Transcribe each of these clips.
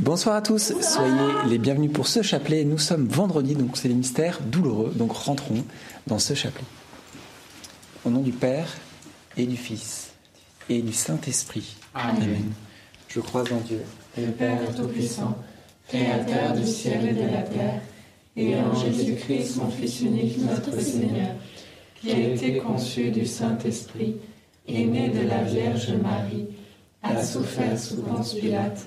Bonsoir à tous, soyez les bienvenus pour ce chapelet. Nous sommes vendredi, donc c'est les mystères douloureux, donc rentrons dans ce chapelet. Au nom du Père et du Fils et du Saint-Esprit. Amen. Je crois en Dieu, le Père Tout-Puissant, Créateur du ciel et de la terre, et en Jésus-Christ, son Fils unique, notre Seigneur, qui a été conçu du Saint-Esprit, est né de la Vierge Marie, a souffert sous Ponce Pilate,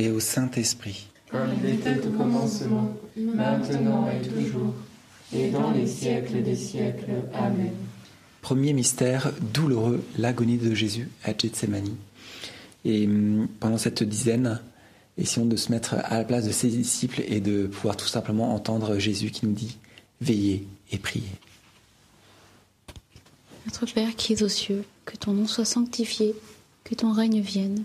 et au Saint-Esprit. Comme il était au commencement, maintenant et toujours, et dans les siècles des siècles. Amen. Premier mystère douloureux, l'agonie de Jésus à Gethsemane. Et hum, pendant cette dizaine, essayons de se mettre à la place de ses disciples et de pouvoir tout simplement entendre Jésus qui nous dit Veillez et priez. Notre Père qui es aux cieux, que ton nom soit sanctifié que ton règne vienne,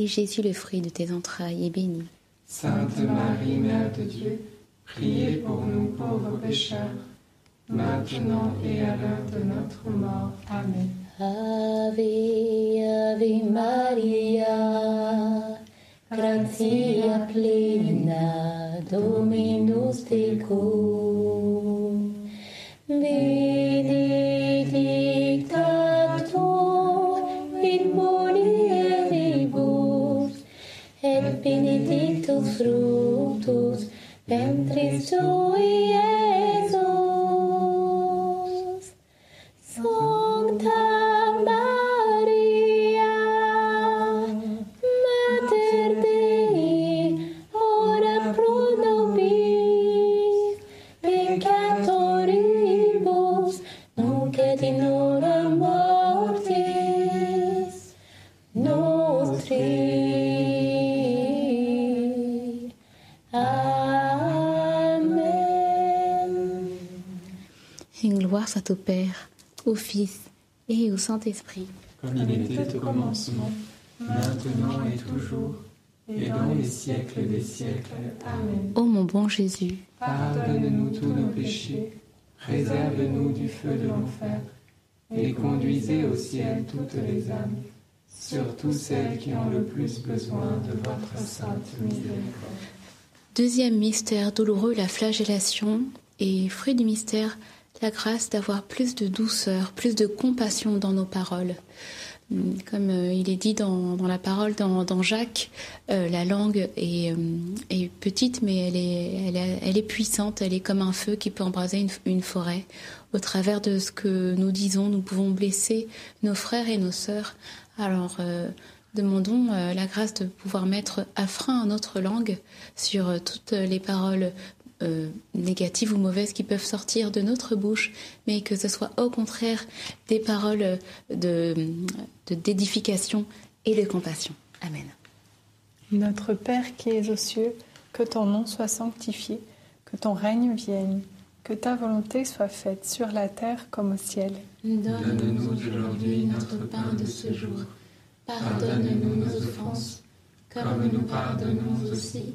et Jésus, le fruit de tes entrailles, est béni. Sainte Marie, Mère de Dieu, priez pour nous pauvres pécheurs, maintenant et à l'heure de notre mort. Amen. Ave, Ave Maria, gratia plena, Dominus tecum, et benedictus fructus ventris tui, Iesus. Au Père, au Fils et au Saint-Esprit. Comme il était au commencement, maintenant et toujours, et dans les siècles des siècles. Amen. Ô mon bon Jésus, Pardonne-nous tous nos péchés, préserve-nous du feu de l'enfer, et conduisez au ciel toutes les âmes, surtout celles qui ont le plus besoin de votre sainte miséricorde. Deuxième mystère douloureux, la flagellation. Et fruit du mystère, la grâce d'avoir plus de douceur, plus de compassion dans nos paroles. Hum, Comme euh, il est dit dans, la parole, dans, Jacques, euh, la langue est, est petite, mais elle est, puissante, elle est comme un feu qui peut embraser une, une forêt. Au travers de ce que nous disons, nous pouvons blesser nos frères et nos sœurs. Alors, euh, demandons la grâce de pouvoir mettre à frein notre langue sur toutes les paroles euh, négatives ou mauvaises qui peuvent sortir de notre bouche, mais que ce soit au contraire des paroles de de- d'édification et de compassion. Amen. Notre Père qui es aux cieux, que ton nom soit sanctifié, que ton règne vienne, que ta volonté soit faite sur la terre comme au ciel. Donne-nous aujourd'hui notre pain de ce jour. Pardonne-nous nos offenses, comme nous pardonnons aussi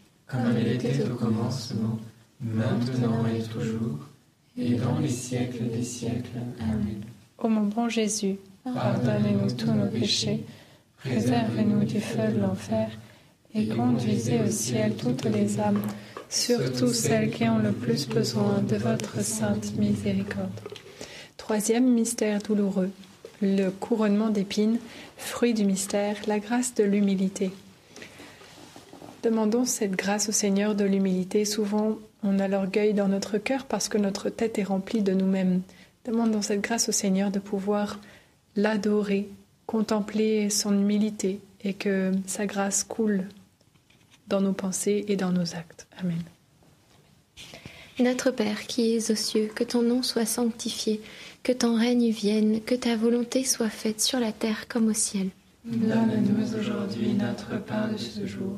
Comme il était au commencement, maintenant et toujours, et dans les siècles des siècles. Amen. Ô mon bon Jésus, pardonnez-nous tous nos péchés, préservez-nous du feu de l'enfer, et conduisez au ciel toutes les âmes, surtout celles qui ont le plus besoin de votre sainte miséricorde. Troisième mystère douloureux, le couronnement d'épines, fruit du mystère, la grâce de l'humilité. Demandons cette grâce au Seigneur de l'humilité. Souvent, on a l'orgueil dans notre cœur parce que notre tête est remplie de nous-mêmes. Demandons cette grâce au Seigneur de pouvoir l'adorer, contempler son humilité et que sa grâce coule dans nos pensées et dans nos actes. Amen. Notre Père qui es aux cieux, que ton nom soit sanctifié, que ton règne vienne, que ta volonté soit faite sur la terre comme au ciel. Donne-nous aujourd'hui notre pain de ce jour.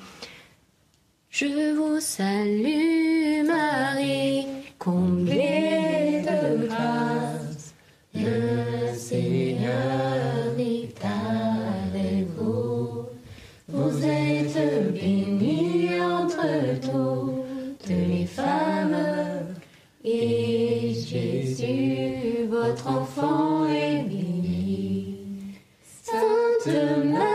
Je vous salue Marie, comblée de grâce. Le Seigneur est avec vous. Vous êtes bénie entre toutes les femmes. Et Jésus, votre enfant, est béni. Sainte Marie,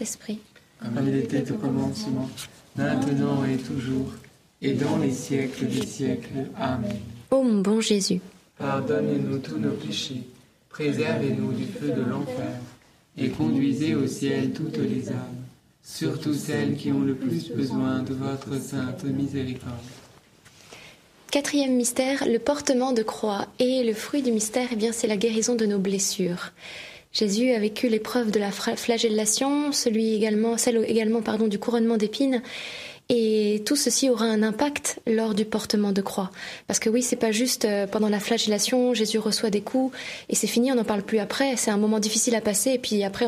Saint-Esprit. Comme il était au commencement, maintenant et toujours, et dans les siècles des siècles. Amen. Ô mon bon Jésus, Pardonnez-nous tous nos péchés, préservez-nous du feu de l'enfer, et conduisez au ciel toutes les âmes, surtout celles qui ont le plus besoin de votre sainte miséricorde. Quatrième mystère, le portement de croix. Et le fruit du mystère, eh bien, c'est la guérison de nos blessures. Jésus a vécu l'épreuve de la flagellation, celui également, celle également pardon, du couronnement d'épines. Et tout ceci aura un impact lors du portement de croix. Parce que oui, c'est pas juste euh, pendant la flagellation, Jésus reçoit des coups et c'est fini, on n'en parle plus après. C'est un moment difficile à passer et puis après,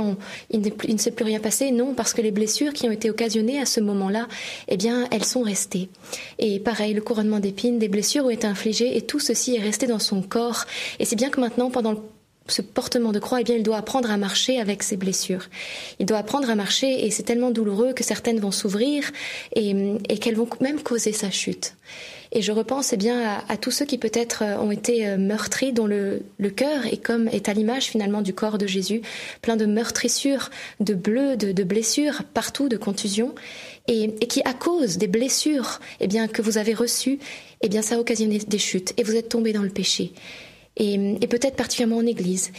il, plus- il ne s'est plus rien passé. Non, parce que les blessures qui ont été occasionnées à ce moment-là, eh bien, elles sont restées. Et pareil, le couronnement d'épines, des blessures ont été infligées et tout ceci est resté dans son corps. Et c'est bien que maintenant, pendant le ce portement de croix, eh bien, il doit apprendre à marcher avec ses blessures. Il doit apprendre à marcher et c'est tellement douloureux que certaines vont s'ouvrir et, qu'elles vont même causer sa chute. Et je repense eh bien à, tous ceux qui peut-être euh, ont été euh, meurtris, dont le, cœur est comme est à l'image finalement du corps de Jésus, plein de meurtrissures, de bleus, de, blessures partout, de contusions, et, qui à cause des blessures eh bien que vous avez reçues, eh bien ça a occasionné des chutes et vous êtes tombés dans le péché et, peut-être particulièrement en Église.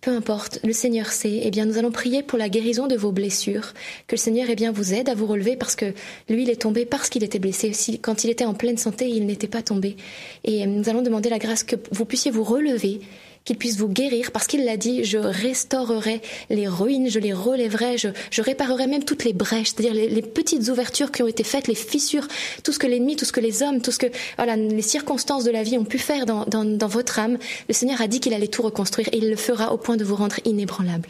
Peu importe, le Seigneur sait. Eh bien, nous allons prier pour la guérison de vos blessures, que le Seigneur eh bien vous aide à vous relever parce que lui, il est tombé parce qu'il était blessé. Quand il était en pleine santé, il n'était pas tombé. Et nous allons demander la grâce que vous puissiez vous relever qu'il puisse vous guérir, parce qu'il l'a dit, je restaurerai les ruines, je les relèverai, je, réparerai même toutes les brèches, c'est-à-dire les, petites ouvertures qui ont été faites, les fissures, tout ce que l'ennemi, tout ce que les hommes, tout ce que les circonstances de la vie ont pu faire dans, votre âme. Le Seigneur a dit qu'il allait tout reconstruire et il le fera au point de vous rendre inébranlable.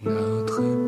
Notre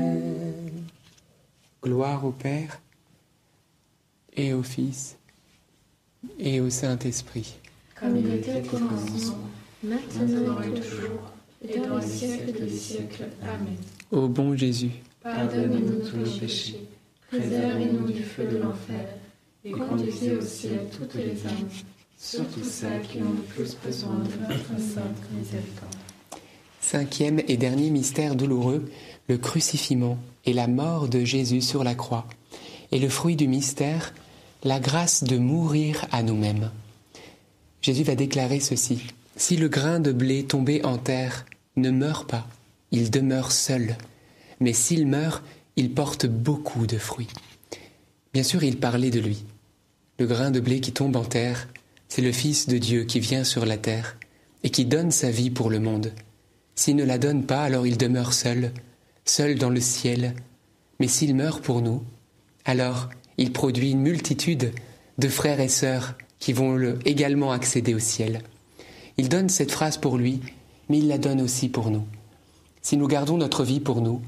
Gloire au Père, et au Fils, et au Saint-Esprit. Comme il était au commencement, maintenant et toujours, et dans les siècles des siècles. Amen. Ô bon Jésus, Pardonnez-nous tous nos péchés, préservez-nous du feu de l'enfer, et conduisez au ciel toutes les âmes, surtout celles qui ont le plus besoin de votre sainte miséricorde. cinquième et dernier mystère douloureux, le crucifixion et la mort de Jésus sur la croix. Et le fruit du mystère, la grâce de mourir à nous-mêmes. Jésus va déclarer ceci. Si le grain de blé tombé en terre ne meurt pas, il demeure seul. Mais s'il meurt, il porte beaucoup de fruits. Bien sûr, il parlait de lui. Le grain de blé qui tombe en terre, c'est le Fils de Dieu qui vient sur la terre et qui donne sa vie pour le monde. S'il ne la donne pas, alors il demeure seul, seul dans le ciel. Mais s'il meurt pour nous, alors il produit une multitude de frères et sœurs qui vont le- également accéder au ciel. Il donne cette phrase pour lui, mais il la donne aussi pour nous. Si nous gardons notre vie pour nous,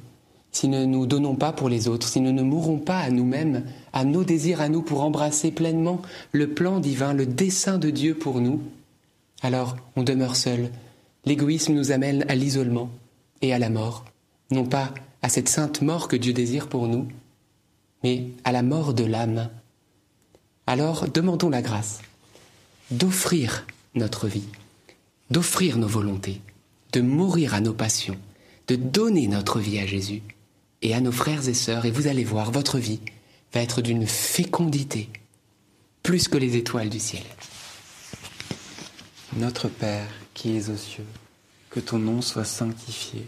si nous ne nous donnons pas pour les autres, si nous ne mourrons pas à nous-mêmes, à nos désirs à nous pour embrasser pleinement le plan divin, le dessein de Dieu pour nous, alors on demeure seul. L'égoïsme nous amène à l'isolement et à la mort, non pas à cette sainte mort que Dieu désire pour nous, mais à la mort de l'âme. Alors demandons la grâce d'offrir notre vie, d'offrir nos volontés, de mourir à nos passions, de donner notre vie à Jésus et à nos frères et sœurs. Et vous allez voir, votre vie va être d'une fécondité plus que les étoiles du ciel. Notre Père qui es aux cieux, que ton nom soit sanctifié,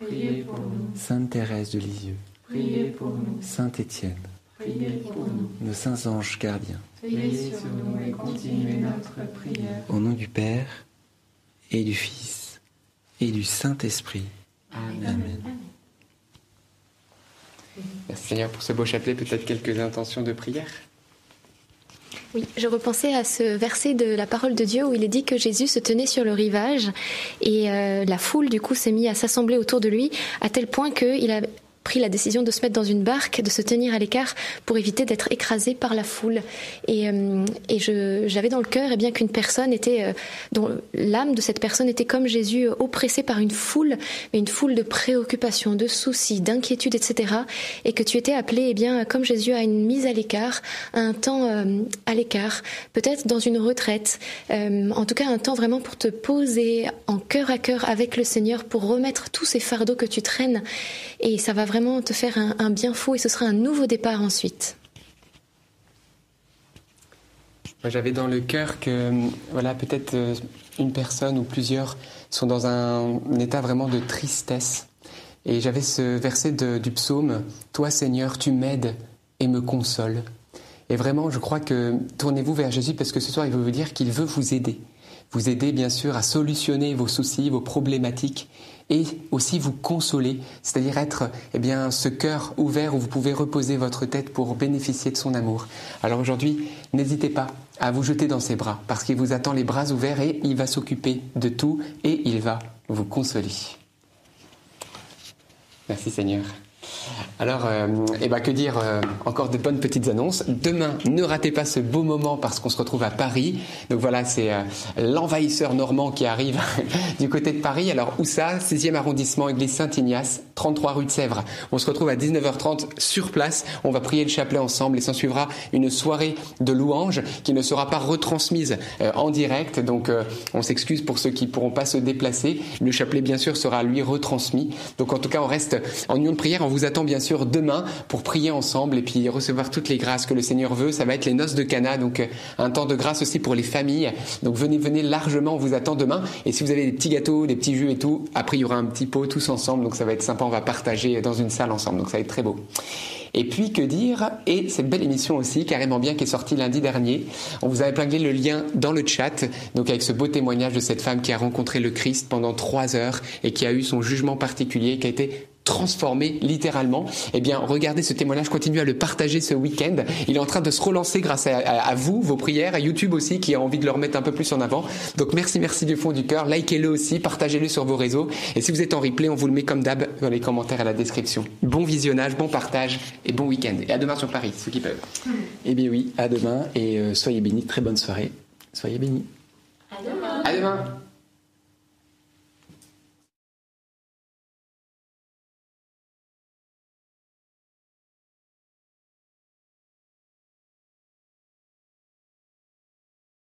Priez pour nous. Sainte Thérèse de Lisieux, Priez pour nous. Saint Étienne, Priez pour nous. nos saints anges gardiens, Veillez sur nous et continuez notre prière. au nom du Père et du Fils et du Saint-Esprit. Amen. Merci Seigneur pour ce beau chapelet. Peut-être quelques intentions de prière Oui, je repensais à ce verset de la parole de Dieu où il est dit que Jésus se tenait sur le rivage et euh, la foule du coup s'est mise à s'assembler autour de lui à tel point qu'il a pris la décision de se mettre dans une barque, de se tenir à l'écart pour éviter d'être écrasé par la foule. Et, euh, et j'avais dans le cœur eh bien qu'une personne était, euh, dont l'âme de cette personne était comme Jésus, euh, oppressée par une foule, mais une foule de préoccupations, de soucis, d'inquiétudes, etc. Et que tu étais appelé, eh bien, comme Jésus, à une mise à l'écart, à un temps euh, à l'écart, peut-être dans une retraite, en tout cas un temps vraiment pour te poser en cœur à cœur avec le Seigneur, pour remettre tous ces fardeaux que tu traînes. Et ça va vraiment te faire un, bien fou et ce sera un nouveau départ ensuite. J'avais dans le cœur que, voilà, peut-être euh, une personne ou plusieurs sont dans un, état vraiment de tristesse. Et j'avais ce verset du psaume Toi, Seigneur, tu m'aides et me consoles. Et vraiment, je crois que tournez-vous vers Jésus parce que ce soir, il veut vous dire qu'il veut vous aider. Vous aider, bien sûr, à solutionner vos soucis, vos problématiques et aussi vous consoler, c'est-à-dire être eh bien, ce cœur ouvert où vous pouvez reposer votre tête pour bénéficier de son amour. Alors aujourd'hui, n'hésitez pas à vous jeter dans ses bras parce qu'il vous attend les bras ouverts et il va s'occuper de tout et il va vous consoler. Merci Seigneur. Alors, euh, eh ben, que dire euh, Encore de bonnes petites annonces. Demain, ne ratez pas ce beau moment parce qu'on se retrouve à Paris. Donc voilà, c'est euh, l'envahisseur normand qui arrive du côté de Paris. Alors où ça? 6e arrondissement, église Saint-Ignace, 33 rue de Sèvres. On se retrouve à 19h30 sur place. On va prier le chapelet ensemble et s'en suivra une soirée de louanges qui ne sera pas retransmise en direct. Donc on s'excuse pour ceux qui ne pourront pas se déplacer. Le chapelet, bien sûr, sera lui retransmis. Donc en tout cas, on reste en union de prière. Attend bien sûr demain pour prier ensemble et puis recevoir toutes les grâces que le Seigneur veut. Ça va être les noces de Cana, donc euh, un temps de grâce aussi pour les familles. Donc venez, venez largement. On vous attend demain. Et si vous avez des petits gâteaux, des petits jus et tout, après il y aura un petit pot tous ensemble. Donc ça va être sympa. On va partager dans une salle ensemble. Donc ça va être très beau. Et puis que dire? Et cette belle émission aussi, carrément bien, qui est sortie lundi dernier. On vous a épinglé le lien dans le chat, donc avec ce beau témoignage de cette femme qui a rencontré le Christ pendant trois heures et qui a eu son jugement particulier, qui a été transformé littéralement. Eh bien, regardez ce témoignage, continuez à le partager ce week-end. Il est en train de se relancer grâce à, à- à vous, vos prières, à YouTube aussi, qui a envie de le remettre un peu plus en avant. Donc merci, merci du fond du cœur. Likez-le aussi, partagez-le sur vos réseaux. Et si vous êtes en replay, on vous le met comme d'hab dans les commentaires à la description. Bon visionnage, bon partage et bon week-end. Et à demain sur Paris, ceux qui peuvent. Eh bien oui, à demain et euh, soyez bénis. Très bonne soirée. Soyez bénis. À demain. À demain